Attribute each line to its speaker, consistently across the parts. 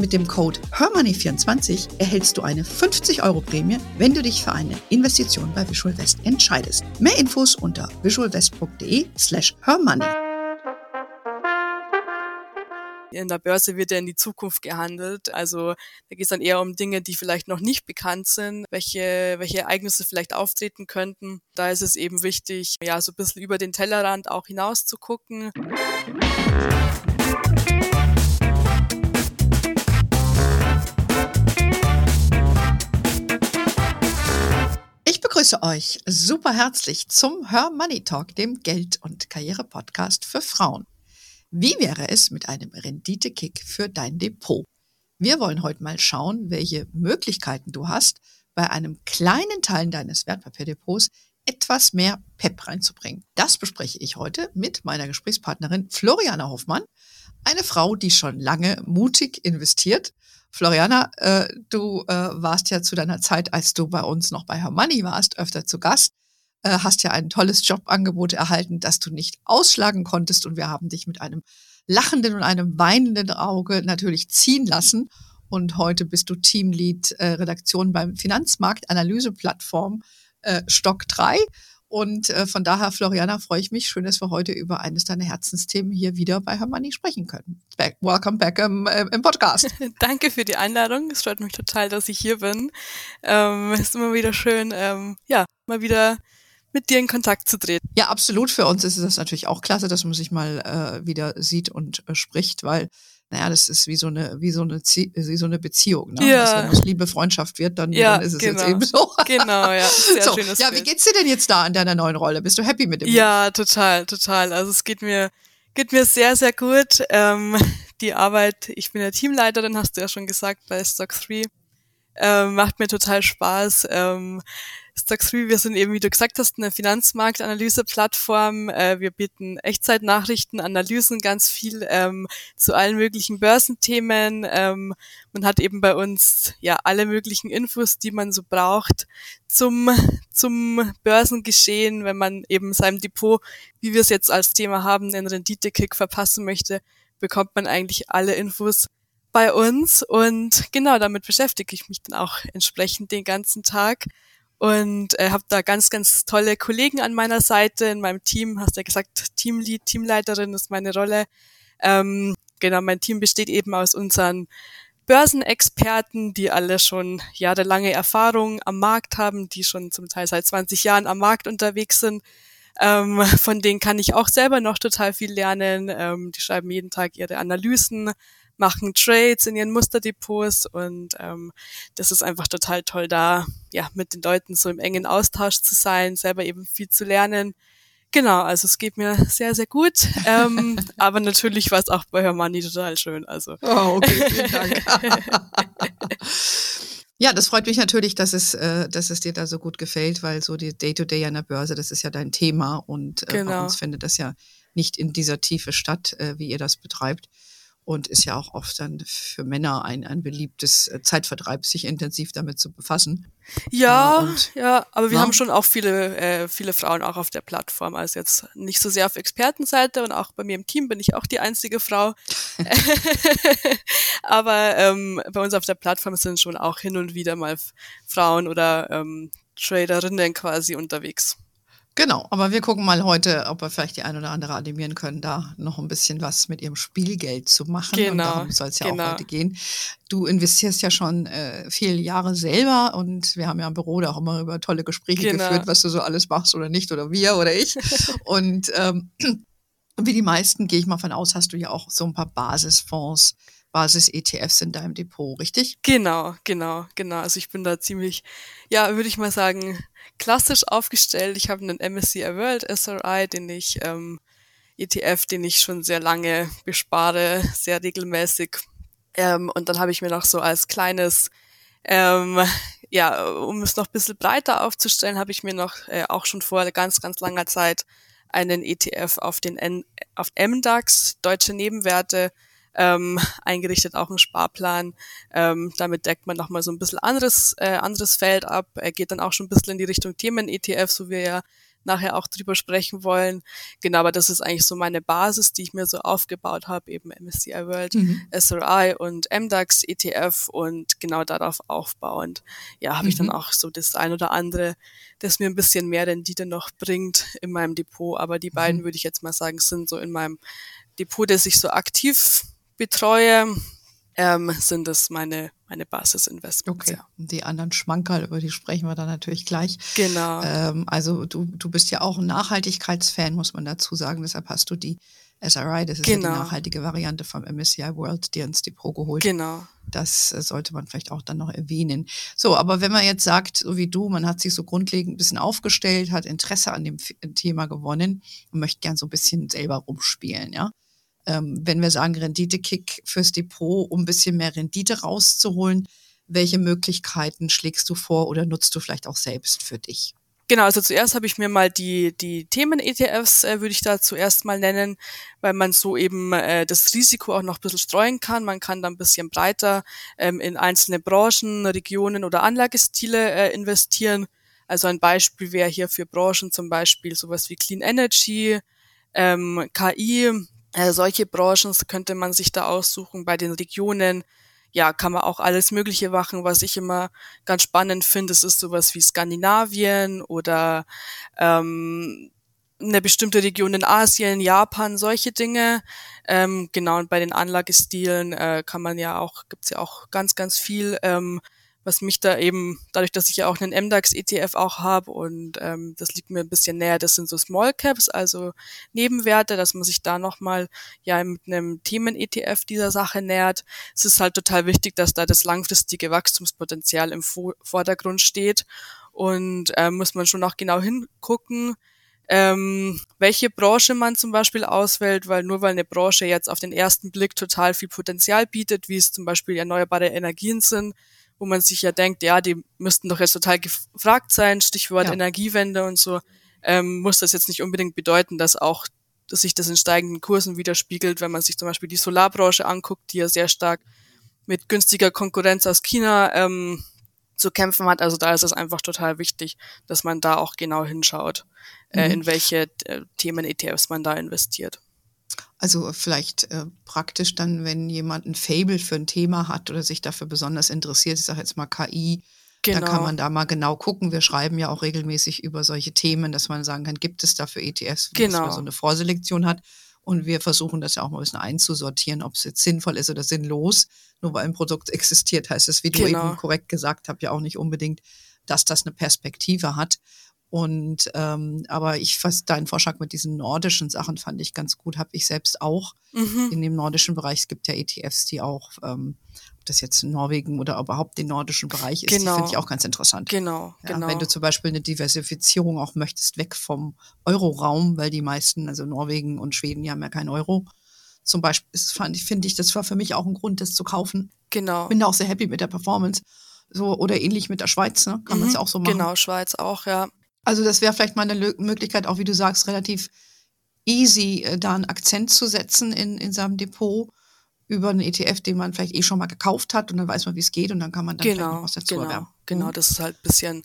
Speaker 1: Mit dem Code HERMONEY24 erhältst du eine 50 Euro Prämie, wenn du dich für eine Investition bei Visual West entscheidest. Mehr Infos unter visualwest.de slash hermoney.
Speaker 2: In der Börse wird ja in die Zukunft gehandelt. Also da geht es dann eher um Dinge, die vielleicht noch nicht bekannt sind, welche, welche Ereignisse vielleicht auftreten könnten. Da ist es eben wichtig, ja, so ein bisschen über den Tellerrand auch hinaus zu gucken.
Speaker 1: Begrüße euch super herzlich zum Her Money Talk, dem Geld- und Karriere-Podcast für Frauen. Wie wäre es mit einem Rendite-Kick für dein Depot? Wir wollen heute mal schauen, welche Möglichkeiten du hast, bei einem kleinen Teil deines Wertpapierdepots etwas mehr Pep reinzubringen. Das bespreche ich heute mit meiner Gesprächspartnerin Floriana Hoffmann, eine Frau, die schon lange mutig investiert Floriana, äh, du äh, warst ja zu deiner Zeit, als du bei uns noch bei Hermanni warst, öfter zu Gast, äh, hast ja ein tolles Jobangebot erhalten, das du nicht ausschlagen konntest und wir haben dich mit einem lachenden und einem weinenden Auge natürlich ziehen lassen. Und heute bist du Teamlead äh, Redaktion beim Finanzmarktanalyseplattform äh, Stock 3 und äh, von daher, Floriana, freue ich mich. Schön, dass wir heute über eines deiner Herzensthemen hier wieder bei Hermanni sprechen können. Back, welcome back im, äh, im Podcast.
Speaker 2: Danke für die Einladung. Es freut mich total, dass ich hier bin. Ähm, ist immer wieder schön, ähm, ja, mal wieder mit dir in Kontakt zu treten.
Speaker 1: Ja, absolut. Für uns ist es natürlich auch klasse, dass man sich mal äh, wieder sieht und äh, spricht, weil naja, das ist wie so eine, wie so eine, wie so eine Beziehung. Ne? Ja. Also wenn es Liebe, Freundschaft wird, dann, ja, dann ist es genau. jetzt eben so.
Speaker 2: Genau, ja. Sehr
Speaker 1: so, schönes ja, wie geht's dir denn jetzt da in deiner neuen Rolle? Bist du happy mit dem?
Speaker 2: Ja, Buch? total, total. Also es geht mir, geht mir sehr, sehr gut. Ähm, die Arbeit, ich bin ja Teamleiterin, hast du ja schon gesagt, bei Stock 3. Ähm, macht mir total Spaß. Ähm, Stock3, wir sind eben, wie du gesagt hast, eine Finanzmarktanalyse-Plattform. Äh, wir bieten Echtzeitnachrichten, Analysen, ganz viel ähm, zu allen möglichen Börsenthemen. Ähm, man hat eben bei uns ja alle möglichen Infos, die man so braucht zum, zum Börsengeschehen, wenn man eben seinem Depot, wie wir es jetzt als Thema haben, den Rendite-Kick verpassen möchte, bekommt man eigentlich alle Infos bei uns und genau damit beschäftige ich mich dann auch entsprechend den ganzen Tag und äh, habe da ganz, ganz tolle Kollegen an meiner Seite in meinem Team. Hast ja gesagt, Teamlead, Teamleiterin ist meine Rolle. Ähm, genau, mein Team besteht eben aus unseren Börsenexperten, die alle schon jahrelange Erfahrung am Markt haben, die schon zum Teil seit 20 Jahren am Markt unterwegs sind. Ähm, von denen kann ich auch selber noch total viel lernen. Ähm, die schreiben jeden Tag ihre Analysen, machen Trades in ihren Musterdepots und ähm, das ist einfach total toll, da ja mit den Leuten so im engen Austausch zu sein, selber eben viel zu lernen. Genau, also es geht mir sehr, sehr gut. Ähm, aber natürlich war es auch bei Hermanni total schön. Also.
Speaker 1: Oh, okay, vielen Dank. Ja, das freut mich natürlich, dass es, äh, dass es dir da so gut gefällt, weil so die Day-to-Day -Day an der Börse, das ist ja dein Thema und äh, genau. bei uns findet das ja nicht in dieser Tiefe statt, äh, wie ihr das betreibt und ist ja auch oft dann für Männer ein, ein beliebtes äh, Zeitvertreib, sich intensiv damit zu befassen.
Speaker 2: Ja, und, ja, aber wir ja. haben schon auch viele, äh, viele Frauen auch auf der Plattform, also jetzt nicht so sehr auf Expertenseite und auch bei mir im Team bin ich auch die einzige Frau. aber ähm, bei uns auf der Plattform sind schon auch hin und wieder mal Frauen oder ähm, Traderinnen quasi unterwegs.
Speaker 1: Genau, aber wir gucken mal heute, ob wir vielleicht die ein oder andere animieren können, da noch ein bisschen was mit ihrem Spielgeld zu machen. Genau. Und darum soll es ja genau. auch heute gehen. Du investierst ja schon äh, viele Jahre selber und wir haben ja im Büro da auch immer über tolle Gespräche genau. geführt, was du so alles machst oder nicht oder wir oder ich. und ähm, wie die meisten, gehe ich mal von aus, hast du ja auch so ein paar Basisfonds Basis-ETFs in deinem Depot, richtig?
Speaker 2: Genau, genau, genau. Also ich bin da ziemlich, ja, würde ich mal sagen, klassisch aufgestellt. Ich habe einen MSCI World SRI, den ich ähm, ETF, den ich schon sehr lange bespare, sehr regelmäßig. Ähm, und dann habe ich mir noch so als kleines ähm, ja, um es noch ein bisschen breiter aufzustellen, habe ich mir noch äh, auch schon vor ganz, ganz langer Zeit einen ETF auf den N auf MDAX, deutsche Nebenwerte, ähm, eingerichtet, auch ein Sparplan. Ähm, damit deckt man nochmal so ein bisschen anderes, äh, anderes Feld ab. Er geht dann auch schon ein bisschen in die Richtung Themen-ETF, so wie er ja nachher auch drüber sprechen wollen. Genau, aber das ist eigentlich so meine Basis, die ich mir so aufgebaut habe, eben MSCI World, mhm. SRI und MDAX ETF und genau darauf aufbauend, ja, habe mhm. ich dann mhm. auch so das ein oder andere, das mir ein bisschen mehr Rendite noch bringt in meinem Depot. Aber die beiden mhm. würde ich jetzt mal sagen, sind so in meinem Depot, das ich so aktiv betreue ähm, sind das meine, meine Basisinvestments.
Speaker 1: Okay. Ja. Die anderen Schmankerl, über die sprechen wir dann natürlich gleich.
Speaker 2: Genau.
Speaker 1: Ähm, also du, du bist ja auch ein Nachhaltigkeitsfan, muss man dazu sagen. Deshalb hast du die SRI, das ist genau. ja die genau. nachhaltige Variante vom MSCI World, dir ins Depot geholt.
Speaker 2: Genau.
Speaker 1: Das äh, sollte man vielleicht auch dann noch erwähnen. So, aber wenn man jetzt sagt, so wie du, man hat sich so grundlegend ein bisschen aufgestellt, hat Interesse an dem Thema gewonnen und möchte gern so ein bisschen selber rumspielen, ja ähm, wenn wir sagen Rendite-Kick fürs Depot, um ein bisschen mehr Rendite rauszuholen, welche Möglichkeiten schlägst du vor oder nutzt du vielleicht auch selbst für dich?
Speaker 2: Genau, also zuerst habe ich mir mal die, die Themen-ETFs, äh, würde ich da zuerst mal nennen, weil man so eben äh, das Risiko auch noch ein bisschen streuen kann. Man kann da ein bisschen breiter ähm, in einzelne Branchen, Regionen oder Anlagestile äh, investieren. Also ein Beispiel wäre hier für Branchen zum Beispiel sowas wie Clean Energy, ähm, KI, äh, solche Branchen könnte man sich da aussuchen. Bei den Regionen, ja, kann man auch alles Mögliche machen. Was ich immer ganz spannend finde, es ist sowas wie Skandinavien oder ähm, eine bestimmte Region in Asien, Japan, solche Dinge. Ähm, genau, und bei den Anlagestilen äh, kann man ja auch, gibt's ja auch ganz, ganz viel. Ähm, was mich da eben, dadurch, dass ich ja auch einen MDAX-ETF auch habe und ähm, das liegt mir ein bisschen näher, das sind so Small Caps, also Nebenwerte, dass man sich da nochmal ja mit einem Themen-ETF dieser Sache nähert. Es ist halt total wichtig, dass da das langfristige Wachstumspotenzial im Vordergrund steht und äh, muss man schon auch genau hingucken, ähm, welche Branche man zum Beispiel auswählt, weil nur weil eine Branche jetzt auf den ersten Blick total viel Potenzial bietet, wie es zum Beispiel erneuerbare Energien sind, wo man sich ja denkt, ja, die müssten doch jetzt total gefragt sein, Stichwort ja. Energiewende und so, ähm, muss das jetzt nicht unbedingt bedeuten, dass auch dass sich das in steigenden Kursen widerspiegelt, wenn man sich zum Beispiel die Solarbranche anguckt, die ja sehr stark mit günstiger Konkurrenz aus China ähm, zu kämpfen hat. Also da ist es einfach total wichtig, dass man da auch genau hinschaut, äh, mhm. in welche äh, Themen ETFs man da investiert.
Speaker 1: Also vielleicht äh, praktisch dann, wenn jemand ein Fable für ein Thema hat oder sich dafür besonders interessiert, ich sage jetzt mal KI, genau. dann kann man da mal genau gucken. Wir schreiben ja auch regelmäßig über solche Themen, dass man sagen kann, gibt es dafür ETFs,
Speaker 2: genau. dass
Speaker 1: man so eine Vorselektion hat. Und wir versuchen das ja auch mal ein bisschen einzusortieren, ob es jetzt sinnvoll ist oder sinnlos. Nur weil ein Produkt existiert, heißt es, wie du genau. eben korrekt gesagt hast, ja auch nicht unbedingt, dass das eine Perspektive hat. Und ähm, aber ich fast deinen Vorschlag mit diesen nordischen Sachen fand ich ganz gut, habe ich selbst auch mhm. in dem nordischen Bereich. Es gibt ja ETFs, die auch, ähm, ob das jetzt in Norwegen oder überhaupt den nordischen Bereich ist, genau. die finde ich auch ganz interessant.
Speaker 2: Genau,
Speaker 1: ja,
Speaker 2: genau.
Speaker 1: Wenn du zum Beispiel eine Diversifizierung auch möchtest, weg vom Euroraum, weil die meisten, also Norwegen und Schweden, die haben ja keinen Euro. Zum Beispiel fand ich, finde ich, das war für mich auch ein Grund, das zu kaufen.
Speaker 2: Genau.
Speaker 1: Bin da auch sehr happy mit der Performance. So, oder ähnlich mit der Schweiz, ne? Kann mhm. man es auch so machen.
Speaker 2: Genau, Schweiz auch, ja.
Speaker 1: Also das wäre vielleicht mal eine Möglichkeit, auch wie du sagst, relativ easy äh, da einen Akzent zu setzen in, in seinem Depot über einen ETF, den man vielleicht eh schon mal gekauft hat und dann weiß man, wie es geht und dann kann man dann
Speaker 2: genau,
Speaker 1: noch was dazu
Speaker 2: genau,
Speaker 1: erwerben.
Speaker 2: Genau, mhm. das ist halt ein bisschen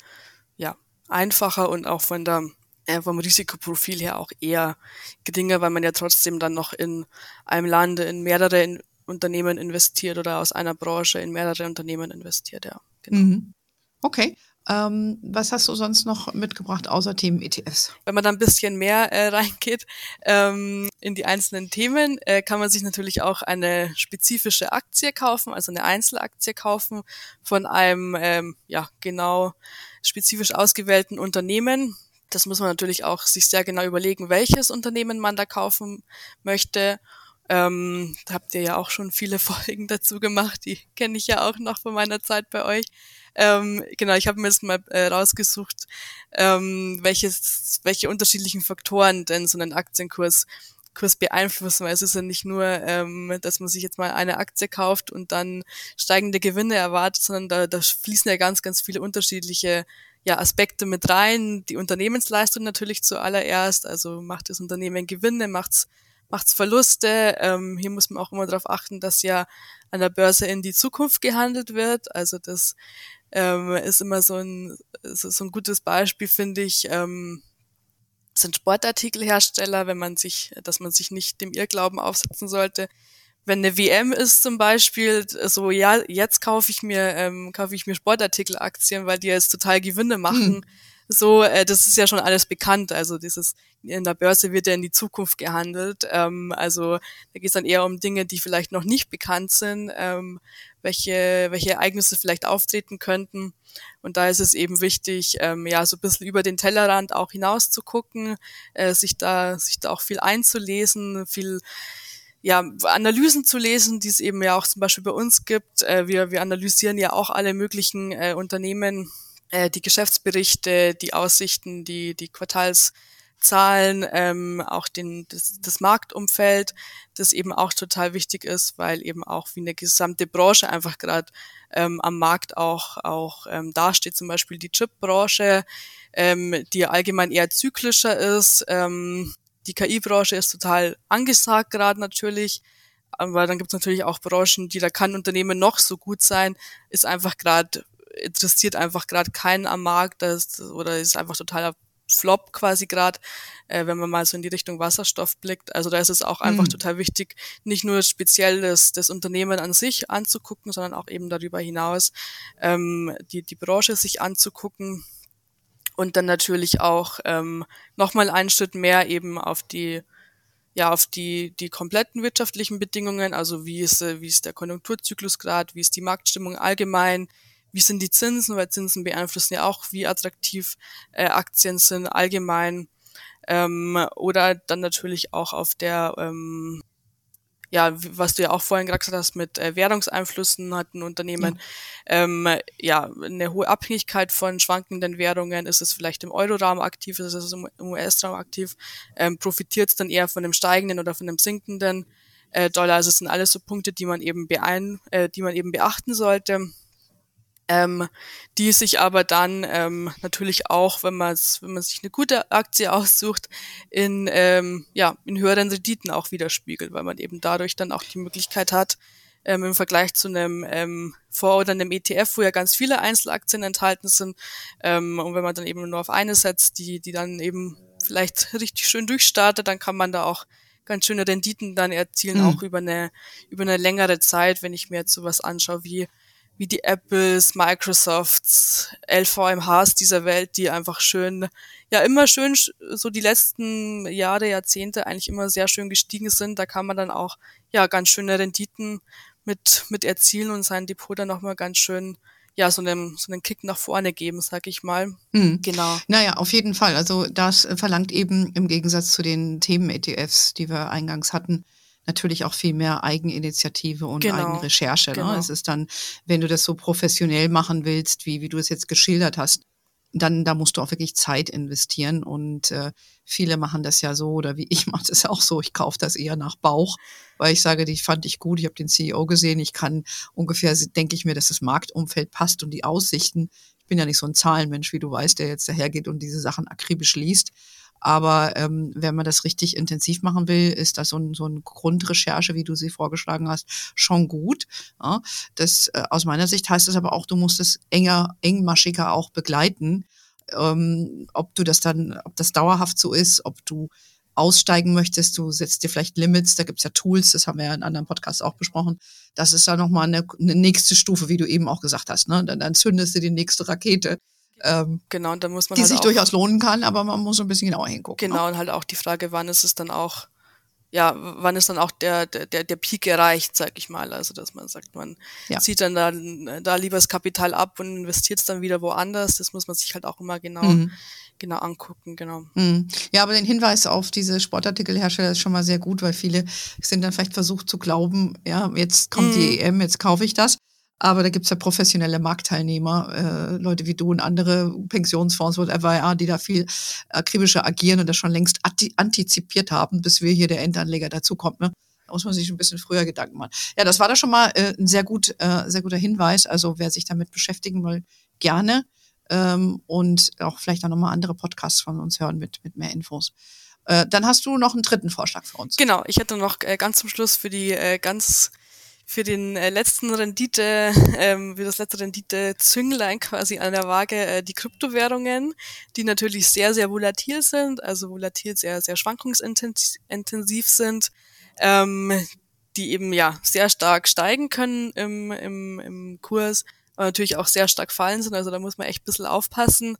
Speaker 2: ja, einfacher und auch von der äh, vom Risikoprofil her auch eher geringer, weil man ja trotzdem dann noch in einem Land in mehrere in Unternehmen investiert oder aus einer Branche in mehrere Unternehmen investiert, ja.
Speaker 1: Genau. Mhm. Okay. Ähm, was hast du sonst noch mitgebracht außer Themen ETFs?
Speaker 2: Wenn man da ein bisschen mehr äh, reingeht ähm, in die einzelnen Themen, äh, kann man sich natürlich auch eine spezifische Aktie kaufen, also eine Einzelaktie kaufen von einem ähm, ja genau spezifisch ausgewählten Unternehmen. Das muss man natürlich auch sich sehr genau überlegen, welches Unternehmen man da kaufen möchte. Ähm, da habt ihr ja auch schon viele Folgen dazu gemacht, die kenne ich ja auch noch von meiner Zeit bei euch. Ähm, genau, ich habe mir jetzt mal äh, rausgesucht, ähm, welches, welche unterschiedlichen Faktoren denn so einen Aktienkurs Kurs beeinflussen, weil es ist ja nicht nur, ähm, dass man sich jetzt mal eine Aktie kauft und dann steigende Gewinne erwartet, sondern da, da fließen ja ganz, ganz viele unterschiedliche ja, Aspekte mit rein. Die Unternehmensleistung natürlich zuallererst, also macht das Unternehmen Gewinne, macht's macht's Verluste. Ähm, hier muss man auch immer darauf achten, dass ja an der Börse in die Zukunft gehandelt wird. Also das ähm, ist immer so ein, so ein gutes Beispiel, finde ich. Ähm, sind Sportartikelhersteller, wenn man sich, dass man sich nicht dem Irrglauben aufsetzen sollte. Wenn eine WM ist zum Beispiel, so ja, jetzt kaufe ich mir, ähm, kaufe ich mir Sportartikelaktien, weil die jetzt total Gewinne machen. Hm so, äh, das ist ja schon alles bekannt. Also dieses in der Börse wird ja in die Zukunft gehandelt. Ähm, also da geht es dann eher um Dinge, die vielleicht noch nicht bekannt sind, ähm, welche, welche Ereignisse vielleicht auftreten könnten. Und da ist es eben wichtig, ähm, ja, so ein bisschen über den Tellerrand auch hinaus zu gucken, äh, sich da, sich da auch viel einzulesen, viel ja, Analysen zu lesen, die es eben ja auch zum Beispiel bei uns gibt. Äh, wir, wir analysieren ja auch alle möglichen äh, Unternehmen äh, die Geschäftsberichte, die Aussichten, die, die Quartalszahlen, ähm, auch den, das, das Marktumfeld, das eben auch total wichtig ist, weil eben auch wie eine gesamte Branche einfach gerade ähm, am Markt auch, auch ähm, dasteht, zum Beispiel die Chip-Branche, ähm, die allgemein eher zyklischer ist. Ähm, die KI-Branche ist total angesagt gerade natürlich, aber dann gibt es natürlich auch Branchen, die da kann Unternehmen noch so gut sein, ist einfach gerade interessiert einfach gerade keinen am Markt das, oder ist einfach totaler Flop quasi gerade, äh, wenn man mal so in die Richtung Wasserstoff blickt. Also da ist es auch einfach mhm. total wichtig, nicht nur speziell das, das Unternehmen an sich anzugucken, sondern auch eben darüber hinaus ähm, die, die Branche sich anzugucken und dann natürlich auch ähm, nochmal einen Schritt mehr eben auf die ja auf die die kompletten wirtschaftlichen Bedingungen, also wie ist wie ist der Konjunkturzyklus gerade, wie ist die Marktstimmung allgemein, wie sind die Zinsen, weil Zinsen beeinflussen ja auch, wie attraktiv äh, Aktien sind allgemein. Ähm, oder dann natürlich auch auf der, ähm, ja, was du ja auch vorhin gesagt hast, mit äh, Währungseinflüssen hat ein Unternehmen ja. Ähm, ja eine hohe Abhängigkeit von schwankenden Währungen. Ist es vielleicht im Euroraum aktiv, ist es im US-Raum aktiv? Ähm, Profitiert es dann eher von einem steigenden oder von einem sinkenden äh, Dollar? Also es sind alles so Punkte, die man eben beein, äh, die man eben beachten sollte ähm, die sich aber dann ähm, natürlich auch, wenn man wenn man sich eine gute Aktie aussucht, in ähm, ja in höheren Renditen auch widerspiegelt, weil man eben dadurch dann auch die Möglichkeit hat, ähm, im Vergleich zu einem ähm, Vor- oder einem ETF, wo ja ganz viele Einzelaktien enthalten sind, ähm, und wenn man dann eben nur auf eine setzt, die die dann eben vielleicht richtig schön durchstartet, dann kann man da auch ganz schöne Renditen dann erzielen, mhm. auch über eine über eine längere Zeit, wenn ich mir jetzt sowas anschaue wie wie die Apples, Microsofts, LVMHs dieser Welt, die einfach schön, ja immer schön so die letzten Jahre, Jahrzehnte eigentlich immer sehr schön gestiegen sind. Da kann man dann auch ja ganz schöne Renditen mit mit erzielen und sein Depot dann nochmal ganz schön ja, so einen, so einen Kick nach vorne geben, sag ich mal.
Speaker 1: Mhm. Genau. Naja, auf jeden Fall. Also das verlangt eben im Gegensatz zu den Themen-ETFs, die wir eingangs hatten, natürlich auch viel mehr Eigeninitiative und genau. Eigenrecherche. Ne? Genau. Es ist dann, wenn du das so professionell machen willst, wie, wie du es jetzt geschildert hast, dann da musst du auch wirklich Zeit investieren und äh, viele machen das ja so oder wie ich mache das auch so, ich kaufe das eher nach Bauch, weil ich sage, die fand ich gut, ich habe den CEO gesehen, ich kann ungefähr, denke ich mir, dass das Marktumfeld passt und die Aussichten. Ich bin ja nicht so ein Zahlenmensch, wie du weißt, der jetzt dahergeht und diese Sachen akribisch liest. Aber ähm, wenn man das richtig intensiv machen will, ist das so ein, so ein Grundrecherche, wie du sie vorgeschlagen hast, schon gut. Ja, das äh, aus meiner Sicht heißt es aber auch, du musst es enger, engmaschiger auch begleiten. Ähm, ob du das dann, ob das dauerhaft so ist, ob du aussteigen möchtest, du setzt dir vielleicht Limits, da gibt's ja Tools, das haben wir ja in anderen Podcasts auch besprochen. Das ist ja nochmal eine, eine nächste Stufe, wie du eben auch gesagt hast. Ne? Dann, dann zündest du die nächste Rakete ähm,
Speaker 2: genau, und da muss man
Speaker 1: die
Speaker 2: halt
Speaker 1: sich durchaus lohnen kann, aber man muss ein bisschen genauer hingucken.
Speaker 2: Genau, ne? und halt auch die Frage, wann ist es dann auch, ja, wann ist dann auch der, der, der Peak erreicht, sag ich mal. Also, dass man sagt, man ja. zieht dann da, da lieber das Kapital ab und investiert es dann wieder woanders. Das muss man sich halt auch immer genau, mhm. genau angucken, genau.
Speaker 1: Mhm. Ja, aber den Hinweis auf diese Sportartikelhersteller ist schon mal sehr gut, weil viele sind dann vielleicht versucht zu glauben, ja, jetzt kommt mhm. die EM, jetzt kaufe ich das. Aber da gibt's ja professionelle Marktteilnehmer, äh, Leute wie du und andere Pensionsfonds, whatever, ja, die da viel akribischer agieren und das schon längst antizipiert haben, bis wir hier der Endanleger dazukommt. Ne? Da muss man sich ein bisschen früher Gedanken machen. Ja, das war da schon mal äh, ein sehr, gut, äh, sehr guter Hinweis. Also wer sich damit beschäftigen will, gerne. Ähm, und auch vielleicht auch nochmal andere Podcasts von uns hören mit, mit mehr Infos. Äh, dann hast du noch einen dritten Vorschlag für uns.
Speaker 2: Genau, ich hätte noch äh, ganz zum Schluss für die äh, ganz für den äh, letzten Rendite, ähm, wie das letzte Rendite-Zünglein quasi an der Waage, äh, die Kryptowährungen, die natürlich sehr, sehr volatil sind, also volatil sehr, sehr schwankungsintensiv sind, ähm, die eben ja sehr stark steigen können im, im, im Kurs, aber natürlich auch sehr stark fallen sind. Also da muss man echt ein bisschen aufpassen,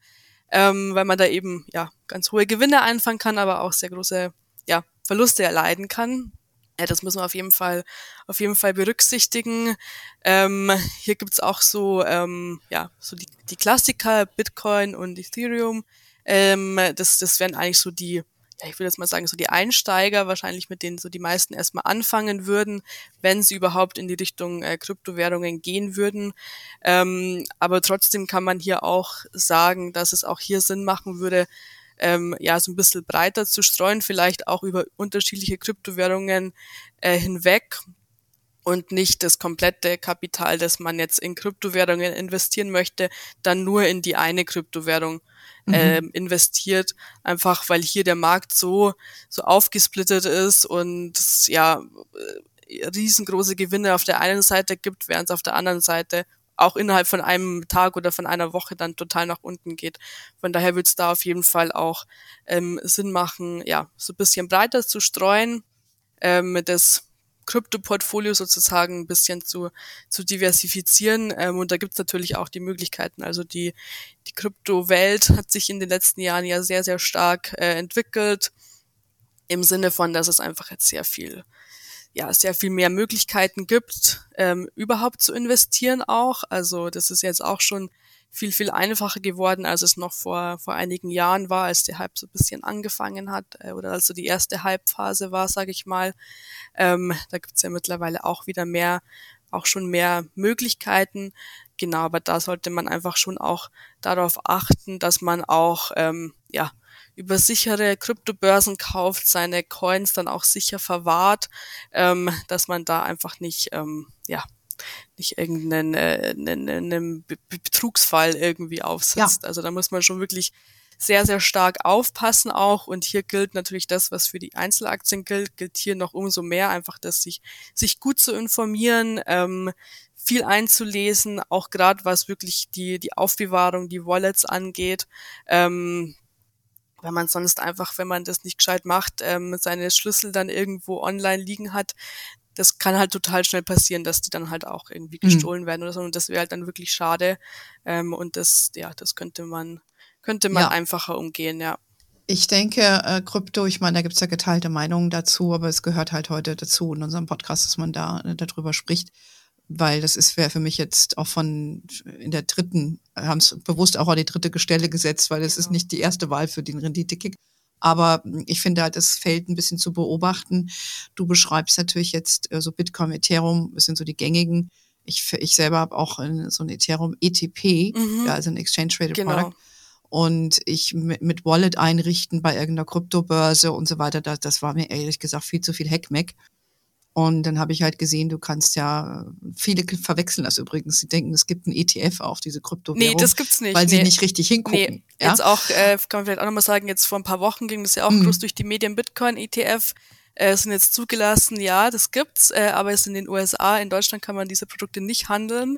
Speaker 2: ähm, weil man da eben ja ganz hohe Gewinne einfangen kann, aber auch sehr große ja, Verluste erleiden kann. Ja, das muss man auf jeden Fall, auf jeden Fall berücksichtigen. Ähm, hier gibt's auch so, ähm, ja, so die, die Klassiker, Bitcoin und Ethereum. Ähm, das, das wären eigentlich so die, ja, ich würde jetzt mal sagen, so die Einsteiger, wahrscheinlich mit denen so die meisten erstmal anfangen würden, wenn sie überhaupt in die Richtung äh, Kryptowährungen gehen würden. Ähm, aber trotzdem kann man hier auch sagen, dass es auch hier Sinn machen würde, ähm, ja, so ein bisschen breiter zu streuen, vielleicht auch über unterschiedliche Kryptowährungen äh, hinweg und nicht das komplette Kapital, das man jetzt in Kryptowährungen investieren möchte, dann nur in die eine Kryptowährung mhm. ähm, investiert, einfach weil hier der Markt so so aufgesplittet ist und ja äh, riesengroße Gewinne auf der einen Seite gibt, während es auf der anderen Seite auch innerhalb von einem Tag oder von einer Woche dann total nach unten geht. Von daher wird es da auf jeden Fall auch ähm, Sinn machen, ja, so ein bisschen breiter zu streuen, ähm, das Krypto-Portfolio sozusagen ein bisschen zu, zu diversifizieren. Ähm, und da gibt es natürlich auch die Möglichkeiten. Also die, die Kryptowelt hat sich in den letzten Jahren ja sehr, sehr stark äh, entwickelt. Im Sinne von, dass es einfach jetzt sehr viel ja sehr viel mehr Möglichkeiten gibt, ähm, überhaupt zu investieren auch. Also das ist jetzt auch schon viel, viel einfacher geworden, als es noch vor, vor einigen Jahren war, als der Hype so ein bisschen angefangen hat äh, oder also die erste Hype-Phase war, sage ich mal. Ähm, da gibt's ja mittlerweile auch wieder mehr, auch schon mehr Möglichkeiten. Genau, aber da sollte man einfach schon auch darauf achten, dass man auch ähm, ja über sichere Kryptobörsen kauft, seine Coins dann auch sicher verwahrt, ähm, dass man da einfach nicht, ähm, ja, nicht irgendeinen äh, einen, einen Betrugsfall irgendwie aufsetzt. Ja. Also da muss man schon wirklich sehr, sehr stark aufpassen auch. Und hier gilt natürlich das, was für die Einzelaktien gilt, gilt hier noch umso mehr, einfach, dass sich, sich gut zu informieren, ähm, viel einzulesen, auch gerade was wirklich die, die Aufbewahrung, die Wallets angeht. Ähm, weil man sonst einfach, wenn man das nicht gescheit macht, ähm, seine Schlüssel dann irgendwo online liegen hat, das kann halt total schnell passieren, dass die dann halt auch irgendwie mhm. gestohlen mhm. werden oder so. Und das wäre halt dann wirklich schade. Ähm, und das, ja, das könnte man, könnte man ja. einfacher umgehen, ja.
Speaker 1: Ich denke, äh, Krypto, ich meine, da gibt's ja geteilte Meinungen dazu, aber es gehört halt heute dazu in unserem Podcast, dass man da äh, darüber spricht weil das ist wäre für mich jetzt auch von in der dritten, haben es bewusst auch an die dritte Stelle gesetzt, weil es genau. ist nicht die erste Wahl für den Renditekick. Aber ich finde halt, das Feld ein bisschen zu beobachten. Du beschreibst natürlich jetzt äh, so Bitcoin, Ethereum, das sind so die gängigen. Ich, ich selber habe auch so ein Ethereum ETP, mhm. ja, also ein Exchange Traded genau. Product. Und ich mit, Wallet einrichten bei irgendeiner Kryptobörse und so weiter, das, das war mir ehrlich gesagt viel zu viel Hackmack. Und dann habe ich halt gesehen, du kannst ja, viele verwechseln das übrigens. Sie denken, es gibt einen ETF auf diese Kryptowährung.
Speaker 2: Nee, das gibt's nicht.
Speaker 1: Weil
Speaker 2: nee.
Speaker 1: sie nicht richtig hingucken. Nee,
Speaker 2: ja? jetzt auch, äh, kann man vielleicht auch nochmal sagen, jetzt vor ein paar Wochen ging das ja auch mhm. groß durch die Medien Bitcoin ETF. Äh, sind jetzt zugelassen, ja, das gibt's, äh, aber es ist in den USA, in Deutschland kann man diese Produkte nicht handeln.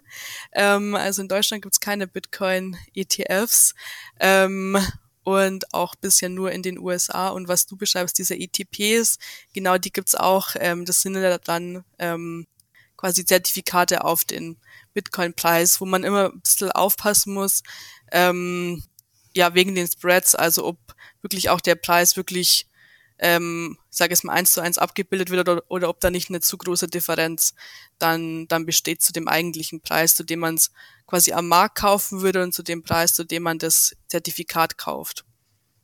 Speaker 2: Ähm, also in Deutschland gibt's keine Bitcoin-ETFs. Ähm, und auch bisher nur in den USA. Und was du beschreibst, diese ETPs, genau die gibt's auch. Ähm, das sind ja dann ähm, quasi Zertifikate auf den Bitcoin-Preis, wo man immer ein bisschen aufpassen muss, ähm, ja, wegen den Spreads, also ob wirklich auch der Preis wirklich, ähm, sage es mal, eins zu eins abgebildet wird oder, oder ob da nicht eine zu große Differenz dann, dann besteht zu dem eigentlichen Preis, zu dem man es quasi am Markt kaufen würde und zu dem Preis, zu dem man das Zertifikat kauft.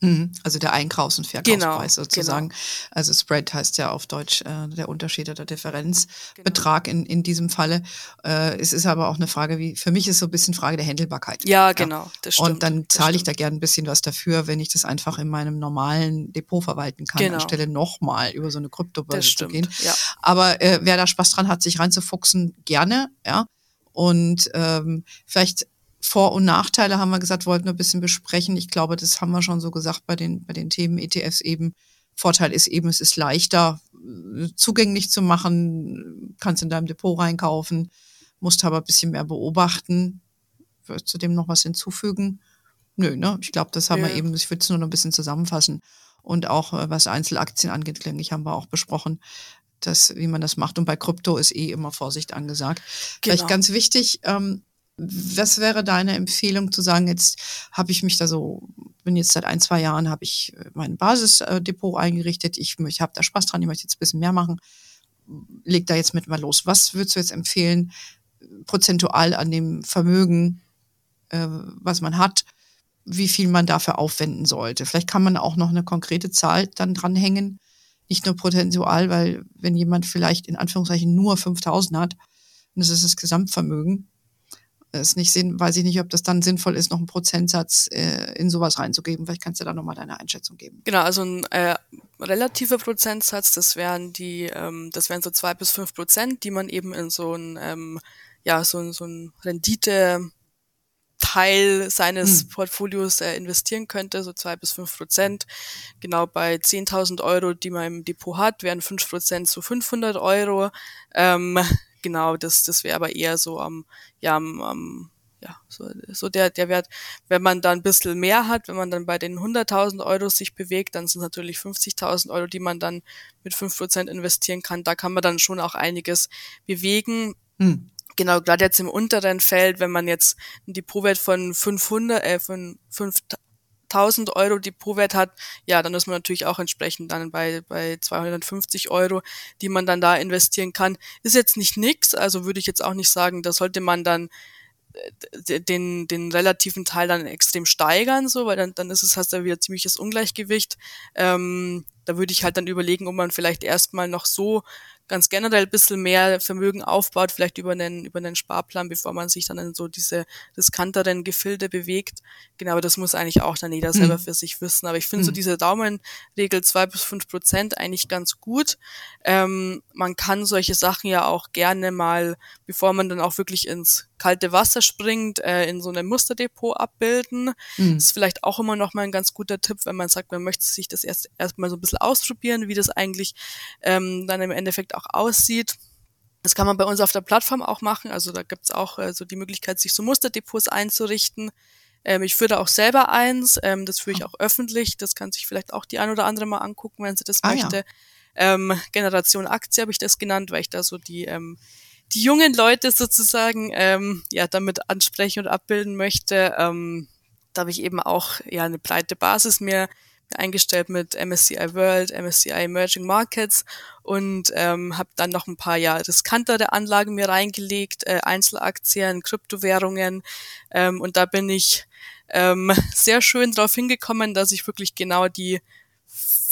Speaker 1: Mhm. Also der Einkaufs- und Verkaufspreis
Speaker 2: Genau,
Speaker 1: sozusagen.
Speaker 2: genau.
Speaker 1: Also Spread heißt ja auf Deutsch äh, der Unterschied oder Differenzbetrag in, in diesem Falle. Äh, es ist aber auch eine Frage, wie für mich ist so ein bisschen Frage der Händelbarkeit.
Speaker 2: Ja, genau, das stimmt.
Speaker 1: Und dann zahle ich da gern ein bisschen was dafür, wenn ich das einfach in meinem normalen Depot verwalten kann,
Speaker 2: Genau.
Speaker 1: anstelle nochmal über so eine Kryptobörse zu gehen.
Speaker 2: ja.
Speaker 1: Aber äh, wer da Spaß dran hat, sich reinzufuchsen, gerne, ja. Und ähm, vielleicht Vor- und Nachteile haben wir gesagt, wollten wir ein bisschen besprechen. Ich glaube, das haben wir schon so gesagt bei den, bei den Themen ETFs eben. Vorteil ist eben, es ist leichter äh, zugänglich zu machen, kannst in deinem Depot reinkaufen, musst aber ein bisschen mehr beobachten. Würdest du dem noch was hinzufügen? Nö, ne? Ich glaube, das haben wir
Speaker 2: Nö.
Speaker 1: eben, ich würde es nur noch ein bisschen zusammenfassen. Und auch äh, was Einzelaktien angeht, denke ich, haben wir auch besprochen, dass, wie man das macht. Und bei Krypto ist eh immer Vorsicht angesagt. Vielleicht
Speaker 2: Genau.
Speaker 1: ganz wichtig, ähm, was wäre deine Empfehlung zu sagen, jetzt habe ich mich da so, bin jetzt seit ein, zwei Jahren, habe ich äh, mein Basisdepot eingerichtet, ich, ich habe da Spaß dran, ich möchte jetzt ein bisschen mehr machen, leg da jetzt mit mal los. Was würdest du jetzt empfehlen, prozentual an dem Vermögen, äh, was man hat, wie viel man dafür aufwenden sollte? Vielleicht kann man auch noch eine konkrete Zahl dann dranhängen, nicht nur prozentual, weil wenn jemand vielleicht in Anführungszeichen nur 5000 hat, und das ist das Gesamtvermögen, ist nicht sinn, weiß ich nicht, ob das dann sinnvoll ist, noch einen Prozentsatz äh, in sowas reinzugeben. Vielleicht kannst du da nochmal deine Einschätzung geben.
Speaker 2: Genau, also ein äh, relativer Prozentsatz, das wären die, ähm, das wären so zwei bis fünf Prozent, die man eben in so ein, ähm, ja, so, so ein Rendite Teil seines
Speaker 1: Hm.
Speaker 2: Portfolios äh, investieren könnte, so zwei bis fünf Prozent. Genau bei 10.000 Euro, die man im Depot hat, wären fünf Prozent so 500 Euro. Ähm, genau, das, das wäre aber eher so am, ja, am, am ja, so, so der, der Wert. Wenn man dann ein bisschen mehr hat, wenn man dann bei den 100.000 Euro sich bewegt, dann sind es natürlich 50.000 Euro, die man dann mit fünf Prozent investieren kann. Da kann man dann schon auch einiges bewegen.
Speaker 1: Hm.
Speaker 2: Genau, gerade jetzt im unteren Feld, wenn man jetzt ein Depotwert von 500, äh, von 5000 Euro Depotwert hat, ja, dann ist man natürlich auch entsprechend dann bei, bei 250 Euro, die man dann da investieren kann. Ist jetzt nicht nix, also würde ich jetzt auch nicht sagen, da sollte man dann äh, den, den relativen Teil dann extrem steigern, so, weil dann, dann ist es, hast du wieder ziemliches Ungleichgewicht. Ähm, da würde ich halt dann überlegen, ob man vielleicht erstmal noch so ganz generell ein bisschen mehr Vermögen aufbaut, vielleicht über einen, über einen Sparplan, bevor man sich dann in so diese riskanteren Gefilde bewegt. Genau, aber das muss eigentlich auch dann jeder selber
Speaker 1: Mhm.
Speaker 2: für sich wissen. Aber ich finde so
Speaker 1: Mhm.
Speaker 2: diese Daumenregel zwei bis fünf Prozent eigentlich ganz gut. Ähm, man kann solche Sachen ja auch gerne mal, bevor man dann auch wirklich ins kalte Wasser springt, äh, in so einem Musterdepot abbilden.
Speaker 1: Hm.
Speaker 2: Das ist vielleicht auch immer noch mal ein ganz guter Tipp, wenn man sagt, man möchte sich das erst erstmal so ein bisschen ausprobieren, wie das eigentlich ähm, dann im Endeffekt auch aussieht. Das kann man bei uns auf der Plattform auch machen. Also da gibt's auch äh, so die Möglichkeit, sich so Musterdepots einzurichten. Ähm, ich führe da auch selber eins. Ähm, das führe ich auch öffentlich. Das kann sich vielleicht auch die ein oder andere mal angucken, wenn sie das
Speaker 1: Ah, ja.
Speaker 2: möchte. Ähm, Generation Aktie habe ich das genannt, weil ich da so die ähm, die jungen Leute sozusagen ähm, ja damit ansprechen und abbilden möchte. Ähm, da habe ich eben auch ja eine breite Basis mir eingestellt mit MSCI World, MSCI Emerging Markets und ähm, habe dann noch ein paar ja riskantere Anlagen mir reingelegt, äh, Einzelaktien, Kryptowährungen ähm, und da bin ich ähm, sehr schön drauf hingekommen, dass ich wirklich genau die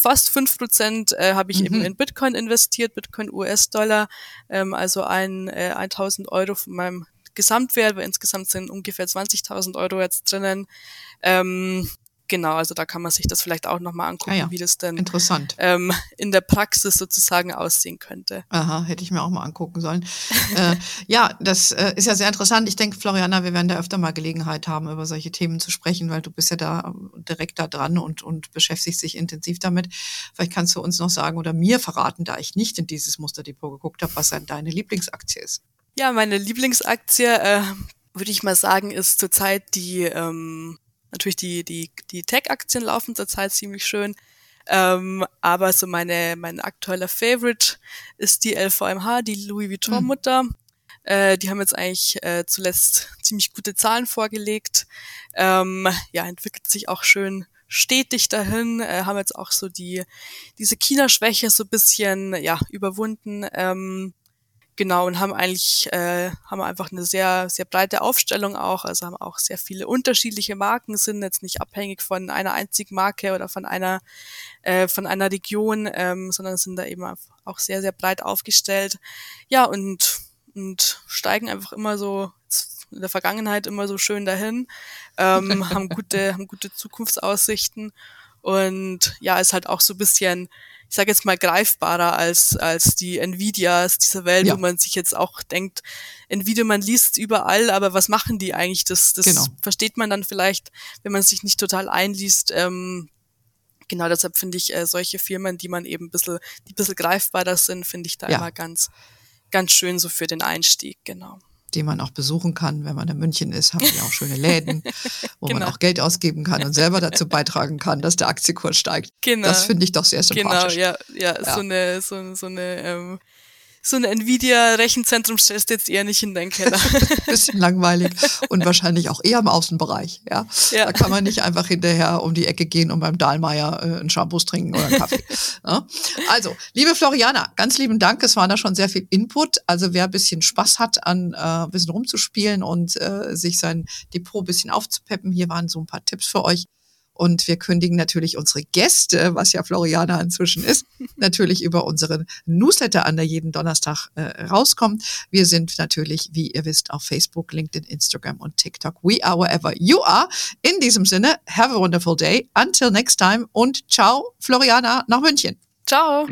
Speaker 2: fast fünf Prozent äh, habe ich
Speaker 1: Mhm.
Speaker 2: eben in Bitcoin investiert, Bitcoin US-Dollar, ähm, also ein, äh, 1000 Euro von meinem Gesamtwert, weil insgesamt sind ungefähr 20.000 Euro jetzt drinnen. Ähm, genau, also da kann man sich das vielleicht auch nochmal angucken,
Speaker 1: Ah ja.
Speaker 2: wie das denn
Speaker 1: Interessant.
Speaker 2: ähm, in der Praxis sozusagen aussehen könnte.
Speaker 1: Aha, hätte ich mir auch mal angucken sollen. äh, ja, das äh, ist ja sehr interessant. Ich denke, Floriana, wir werden da öfter mal Gelegenheit haben, über solche Themen zu sprechen, weil du bist ja da direkt da dran und, und beschäftigst dich intensiv damit. Vielleicht kannst du uns noch sagen oder mir verraten, da ich nicht in dieses Musterdepot geguckt habe, was denn deine Lieblingsaktie ist.
Speaker 2: Ja, meine Lieblingsaktie, äh, würde ich mal sagen, ist zurzeit die, ähm, natürlich die, die, die Tech-Aktien laufen zurzeit ziemlich schön. Ähm, aber so meine, mein aktueller Favorite ist die LVMH, die Louis Vuitton-Mutter. Äh, die haben jetzt eigentlich äh, zuletzt ziemlich gute Zahlen vorgelegt. Ähm, ja, entwickelt sich auch schön stetig dahin, äh, haben jetzt auch so die, diese China-Schwäche so ein bisschen, ja, überwunden. Ähm, genau und haben eigentlich äh, haben einfach eine sehr sehr breite Aufstellung auch. Also haben auch sehr viele unterschiedliche Marken sind jetzt nicht abhängig von einer einzigen Marke oder von einer äh, von einer Region ähm, sondern sind da eben auch sehr sehr breit aufgestellt. Ja und und steigen einfach immer so in der Vergangenheit immer so schön dahin ähm, haben gute haben gute Zukunftsaussichten und ja ist halt auch so bisschen ich sage jetzt mal, greifbarer als, als die Nvidias dieser Welt, ja. wo man sich jetzt auch denkt, Nvidia, man liest überall, aber was machen die eigentlich? Das, das genau. versteht man dann vielleicht, wenn man sich nicht total einliest. Ähm, genau deshalb finde ich äh, solche Firmen, die man eben ein bisschen, die ein bisschen greifbarer sind, finde ich da ja. immer ganz, ganz schön so für den Einstieg, genau
Speaker 1: die man auch besuchen kann. Wenn man in München ist, haben die auch schöne Läden, wo genau. man auch Geld ausgeben kann und selber dazu beitragen kann, dass der Aktienkurs steigt. Genau. Das finde ich doch sehr sympathisch.
Speaker 2: Genau, ja, ja, ja. so eine, so, so eine ähm, so ein Nvidia-Rechenzentrum stellst du jetzt eher nicht in deinen Keller.
Speaker 1: Bisschen langweilig und wahrscheinlich auch eher im Außenbereich. Ja? ja? Da kann man nicht einfach hinterher um die Ecke gehen und beim Dahlmeier äh, einen Shampoos trinken oder einen Kaffee. ja? Also, liebe Floriana, ganz lieben Dank. Es war da schon sehr viel Input. Also wer ein bisschen Spaß hat, an äh, ein bisschen rumzuspielen und äh, sich sein Depot ein bisschen aufzupeppen, hier waren so ein paar Tipps für euch. Und wir kündigen natürlich unsere Gäste, was ja Floriana inzwischen ist, natürlich über unseren Newsletter an, der jeden Donnerstag äh, rauskommt. Wir sind natürlich, wie ihr wisst, auf Facebook, LinkedIn, Instagram und TikTok. We are wherever you are. In diesem Sinne, have a wonderful day. Until next time und ciao, Floriana nach München.
Speaker 2: Ciao.